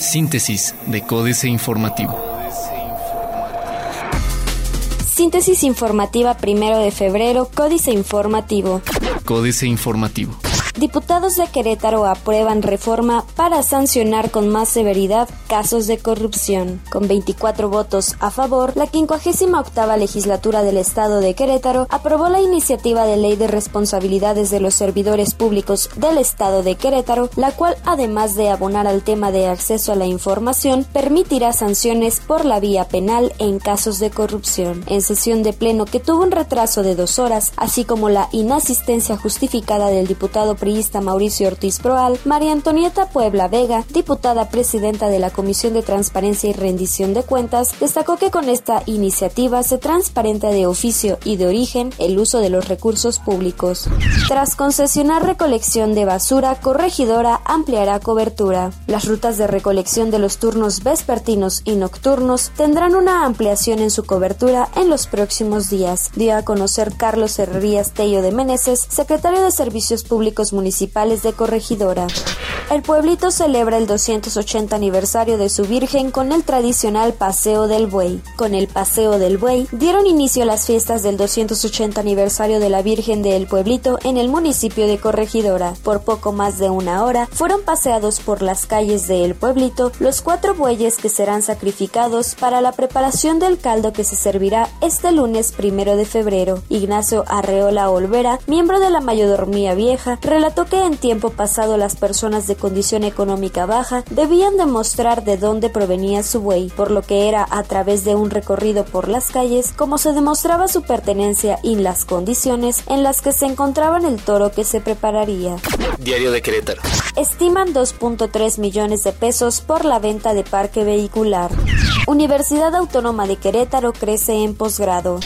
Síntesis de Códice Informativo. Síntesis informativa primero de febrero, Códice Informativo. Códice Informativo. Diputados de Querétaro aprueban reforma para sancionar con más severidad casos de corrupción. Con 24 votos a favor, la 58 legislatura del Estado de Querétaro aprobó la iniciativa de ley de responsabilidades de los servidores públicos del Estado de Querétaro, la cual, además de abonar al tema de acceso a la información, permitirá sanciones por la vía penal en casos de corrupción. En sesión de pleno que tuvo un retraso de dos horas, así como la inasistencia justificada del diputado Mauricio Ortiz Proal, María Antonieta Puebla Vega, diputada presidenta de la Comisión de Transparencia y Rendición de Cuentas, destacó que con esta iniciativa se transparenta de oficio y de origen el uso de los recursos públicos. Tras concesionar recolección de basura, Corregidora ampliará cobertura. Las rutas de recolección de los turnos vespertinos y nocturnos tendrán una ampliación en su cobertura en los próximos días, dio a conocer Carlos Herrerías Tello de Meneses, secretario de Servicios Públicos municipales de Corregidora. El pueblito celebra el 280 aniversario de su Virgen con el tradicional Paseo del Buey. Con el Paseo del Buey dieron inicio las fiestas del 280 aniversario de la Virgen del Pueblito en el municipio de Corregidora. Por poco más de una hora fueron paseados por las calles del pueblito los cuatro bueyes que serán sacrificados para la preparación del caldo que se servirá este lunes primero de febrero. Ignacio Arreola Olvera, miembro de la mayordomía vieja, relató que en tiempo pasado las personas de condición económica baja debían demostrar de dónde provenía su buey, por lo que era a través de un recorrido por las calles como se demostraba su pertenencia y las condiciones en las que se encontraban el toro que se prepararía. Diario de Querétaro. Estiman 2.3 millones de pesos por la venta de parque vehicular. Universidad Autónoma de Querétaro crece en posgrado.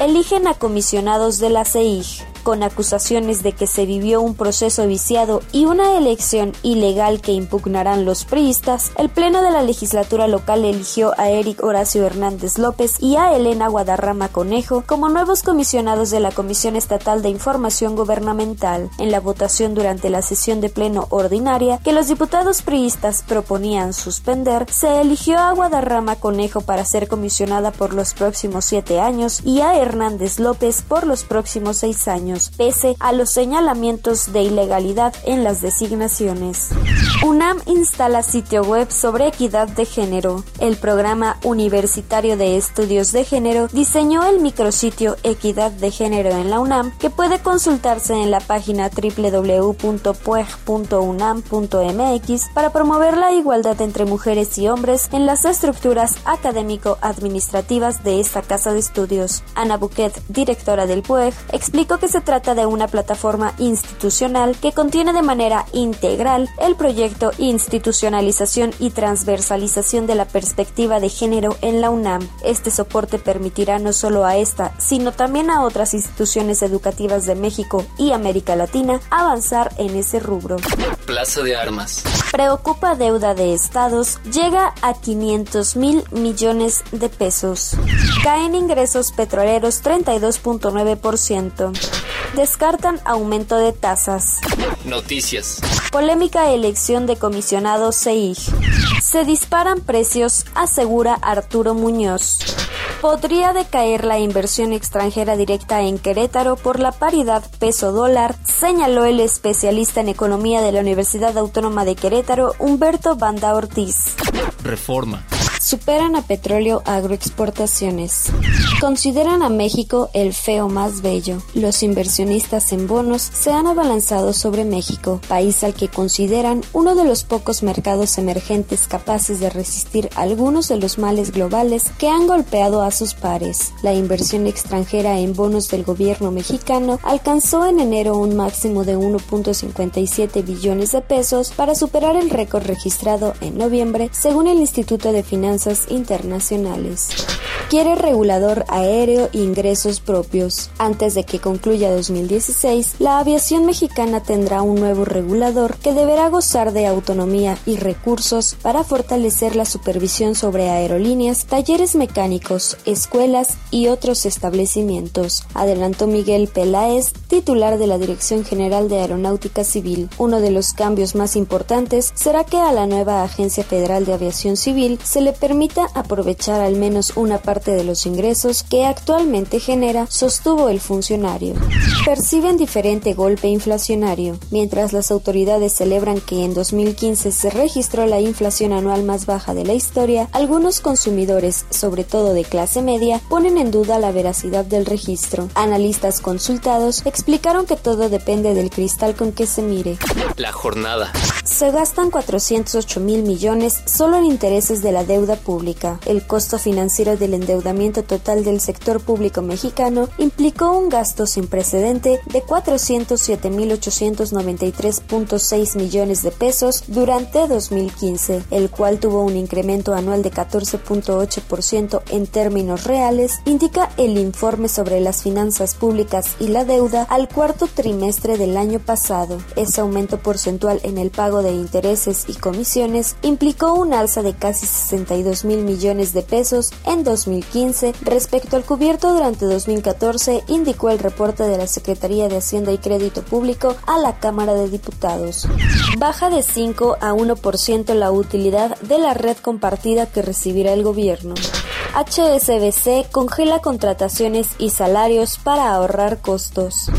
Eligen a comisionados de la CEIG con acusaciones de que se vivió un proceso viciado y una elección ilegal que impugnarán los priistas, el Pleno de la legislatura local eligió a Eric Horacio Hernández López y a Elena Guadarrama Conejo como nuevos comisionados de la Comisión Estatal de Información Gubernamental. En la votación durante la sesión de pleno ordinaria que los diputados priistas proponían suspender, se eligió a Guadarrama Conejo para ser comisionada por los próximos siete años y a Hernández López por los próximos seis años pese a los señalamientos de ilegalidad en las designaciones. UNAM instala sitio web sobre equidad de género. El programa universitario de estudios de género diseñó el micrositio Equidad de Género en la UNAM que puede consultarse en la página www.pueg.unam.mx para promover la igualdad entre mujeres y hombres en las estructuras académico-administrativas de esta casa de estudios. Ana Buquet, directora del PUEG, explicó que se trata de una plataforma institucional que contiene de manera integral el proyecto Institucionalización y Transversalización de la Perspectiva de Género en la UNAM. Este soporte permitirá no solo a esta, sino también a otras instituciones educativas de México y América Latina avanzar en ese rubro. Plaza de Armas. Preocupa deuda de estados, llega a 500 mil millones de pesos. Caen ingresos petroleros 32.9%. Descartan aumento de tasas. Noticias. Polémica elección de comisionado CEIG. Se disparan precios, asegura Arturo Muñoz. Podría decaer la inversión extranjera directa en Querétaro por la paridad peso-dólar, señaló el especialista en economía de la Universidad Autónoma de Querétaro, Humberto Banda Ortiz. Reforma superan a petróleo agroexportaciones. Consideran a México el feo más bello. Los inversionistas en bonos se han abalanzado sobre México, país al que consideran uno de los pocos mercados emergentes capaces de resistir algunos de los males globales que han golpeado a sus pares. La inversión extranjera en bonos del gobierno mexicano alcanzó en enero un máximo de 1.57 billones de pesos para superar el récord registrado en noviembre, según el Instituto de Finanzas alianzas internacionales quiere regulador aéreo e ingresos propios. Antes de que concluya 2016, la aviación mexicana tendrá un nuevo regulador que deberá gozar de autonomía y recursos para fortalecer la supervisión sobre aerolíneas, talleres mecánicos, escuelas y otros establecimientos, adelantó Miguel Peláez, titular de la Dirección General de Aeronáutica Civil. Uno de los cambios más importantes será que a la nueva Agencia Federal de Aviación Civil se le permita aprovechar al menos una parte de los ingresos que actualmente genera, sostuvo el funcionario. Perciben diferente golpe inflacionario. Mientras las autoridades celebran que en 2015 se registró la inflación anual más baja de la historia, algunos consumidores, sobre todo de clase media, ponen en duda la veracidad del registro. Analistas consultados explicaron que todo depende del cristal con que se mire. La jornada. Se gastan 408 mil millones solo en intereses de la deuda pública. El costo financiero del endeudamiento total del sector público mexicano implicó un gasto sin precedente de 407.893.6 millones de pesos durante 2015, el cual tuvo un incremento anual de 14.8% en términos reales, indica el informe sobre las finanzas públicas y la deuda al cuarto trimestre del año pasado. Ese aumento porcentual en el pago de intereses y comisiones implicó un alza de casi 62 mil millones de pesos en 2015 2015 respecto al cubierto durante 2014, indicó el reporte de la Secretaría de Hacienda y Crédito Público a la Cámara de Diputados. Baja de 5 a 1% la utilidad de la red compartida que recibirá el gobierno. HSBC congela contrataciones y salarios para ahorrar costos.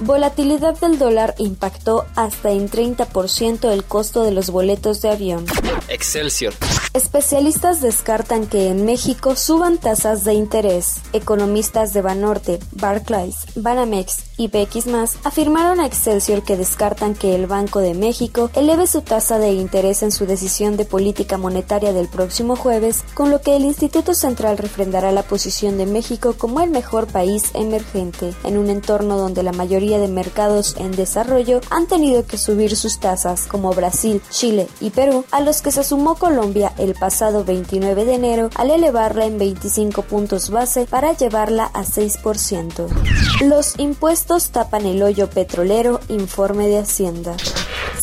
Volatilidad del dólar impactó hasta en 30% el costo de los boletos de avión. Excelsior. Especialistas descartan que en México suban tasas de interés. Economistas de Banorte, Barclays, Banamex y BX afirmaron a Excelsior que descartan que el Banco de México eleve su tasa de interés en su decisión de política monetaria del próximo jueves, con lo que el Instituto Central refrendará la posición de México como el mejor país emergente, en un entorno donde la mayoría de mercados en desarrollo han tenido que subir sus tasas, como Brasil, Chile y Perú, a los que se sumó Colombia el pasado 29 de enero al elevarla en 25 puntos base para llevarla a 6%. Los impuestos tapan el hoyo petrolero, informe de Hacienda.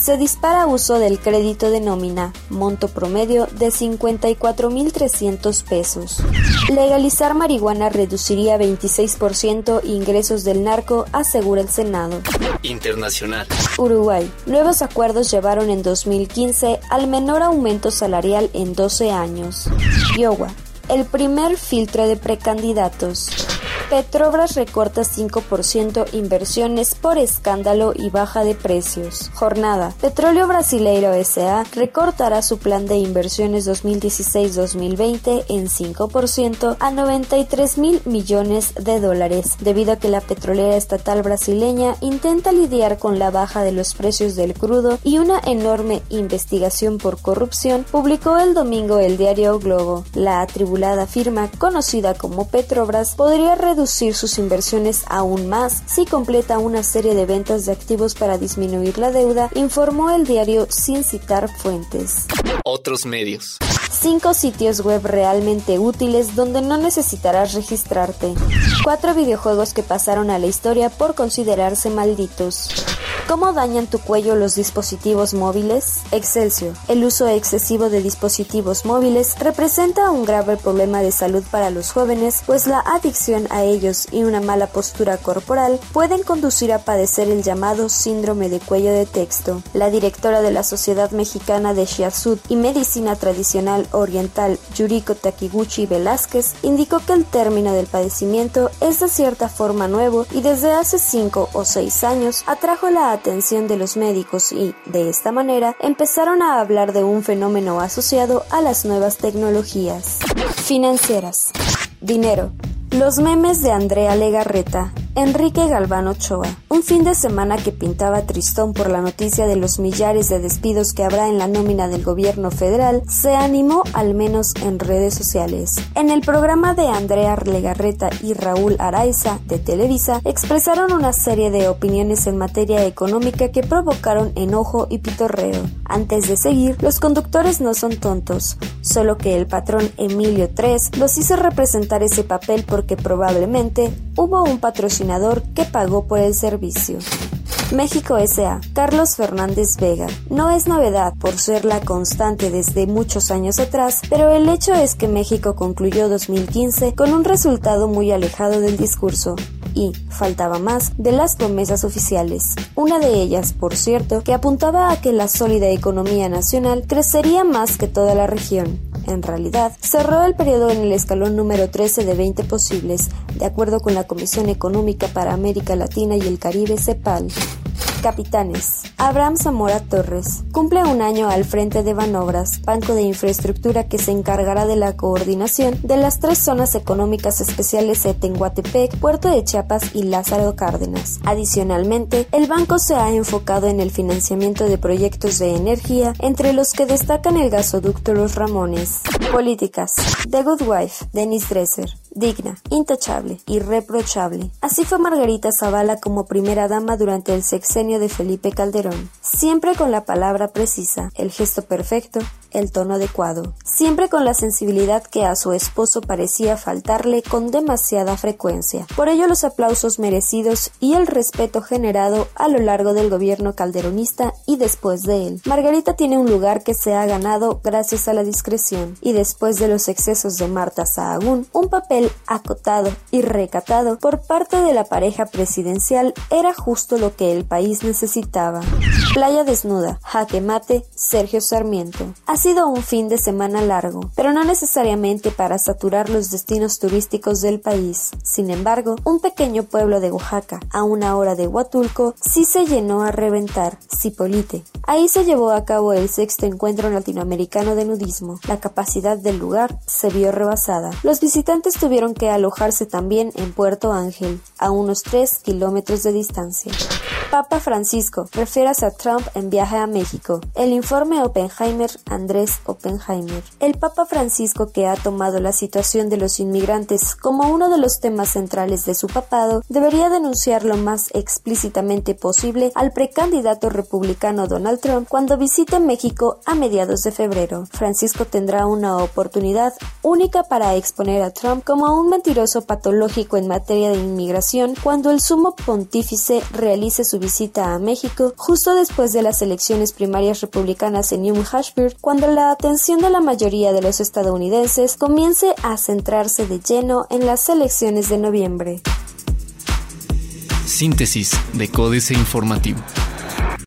Se dispara uso del crédito de nómina, monto promedio de 54.300 pesos. Legalizar marihuana reduciría 26% ingresos del narco, asegura el Senado. Internacional. Uruguay. Nuevos acuerdos llevaron en 2015 al menor aumento salarial en 12 años. Iowa. El primer filtro de precandidatos. Petrobras recorta 5% inversiones por escándalo y baja de precios. Jornada. Petróleo Brasileiro SA recortará su plan de inversiones 2016-2020 en 5% a 93 mil millones de dólares, debido a que la petrolera estatal brasileña intenta lidiar con la baja de los precios del crudo y una enorme investigación por corrupción, publicó el domingo el diario Globo. La atribulada firma, conocida como Petrobras, podría reducir sus inversiones aún más si completa una serie de ventas de activos para disminuir la deuda, informó el diario sin citar fuentes. Otros medios. Cinco sitios web realmente útiles donde no necesitarás registrarte. Cuatro videojuegos que pasaron a la historia por considerarse malditos. ¿Cómo dañan tu cuello los dispositivos móviles? Excelsior. El uso excesivo de dispositivos móviles representa un grave problema de salud para los jóvenes, pues la adicción a ellos y una mala postura corporal pueden conducir a padecer el llamado síndrome de cuello de texto. La directora de la Sociedad Mexicana de Shiazud y Medicina Tradicional Oriental, Yuriko Takiguchi Velázquez, indicó que el término del padecimiento es de cierta forma nuevo y desde hace 5 o 6 años atrajo la atención de los médicos y, de esta manera, empezaron a hablar de un fenómeno asociado a las nuevas tecnologías. Financieras. Dinero. Los memes de Andrea Legarreta, Enrique Galván Ochoa. un fin de semana que pintaba tristón por la noticia de los millares de despidos que habrá en la nómina del gobierno federal, se animó al menos en redes sociales. En el programa de Andrea Legarreta y Raúl Araiza de Televisa expresaron una serie de opiniones en materia económica que provocaron enojo y pitorreo. Antes de seguir, los conductores no son tontos, solo que el patrón Emilio III los hizo representar ese papel porque probablemente hubo un patrocinador que pagó por el servicio. México S.A. Carlos Fernández Vega. No es novedad por ser la constante desde muchos años atrás, pero el hecho es que México concluyó 2015 con un resultado muy alejado del discurso y, faltaba más, de las promesas oficiales. Una de ellas, por cierto, que apuntaba a que la sólida economía nacional crecería más que toda la región. En realidad, cerró el periodo en el escalón número 13 de 20 posibles, de acuerdo con la Comisión Económica para América Latina y el Caribe CEPAL. Capitanes. Abraham Zamora Torres cumple un año al frente de Banobras, banco de infraestructura que se encargará de la coordinación de las tres zonas económicas especiales de Tenguatepec, Puerto de Chiapas y Lázaro Cárdenas. Adicionalmente, el banco se ha enfocado en el financiamiento de proyectos de energía, entre los que destacan el gasoducto Los Ramones. Políticas. The Good Wife, Dennis Dresser digna, intachable, irreprochable. Así fue Margarita Zavala como primera dama durante el sexenio de Felipe Calderón, siempre con la palabra precisa, el gesto perfecto, el tono adecuado, siempre con la sensibilidad que a su esposo parecía faltarle con demasiada frecuencia. Por ello los aplausos merecidos y el respeto generado a lo largo del gobierno calderonista y después de él. Margarita tiene un lugar que se ha ganado gracias a la discreción y después de los excesos de Marta Sahagún, un papel acotado y recatado por parte de la pareja presidencial era justo lo que el país necesitaba. Playa desnuda, jaque mate, Sergio Sarmiento. Ha sido un fin de semana largo, pero no necesariamente para saturar los destinos turísticos del país. Sin embargo, un pequeño pueblo de Oaxaca, a una hora de Huatulco, sí se llenó a reventar, Cipolite. Ahí se llevó a cabo el sexto encuentro latinoamericano de nudismo. La capacidad del lugar se vio rebasada. Los visitantes tuvieron que alojarse también en Puerto Ángel, a unos 3 kilómetros de distancia. Papa Francisco, refieras a Trump en viaje a México. El informe Oppenheimer Andrés Oppenheimer. El Papa Francisco, que ha tomado la situación de los inmigrantes como uno de los temas centrales de su papado, debería denunciar lo más explícitamente posible al precandidato republicano Donald Trump cuando visite México a mediados de febrero. Francisco tendrá una oportunidad única para exponer a Trump como un mentiroso patológico en materia de inmigración cuando el sumo pontífice realice su visita a México justo después de las elecciones primarias republicanas en New Hampshire, cuando la atención de la mayoría de los estadounidenses comience a centrarse de lleno en las elecciones de noviembre. Síntesis de Códice Informativo.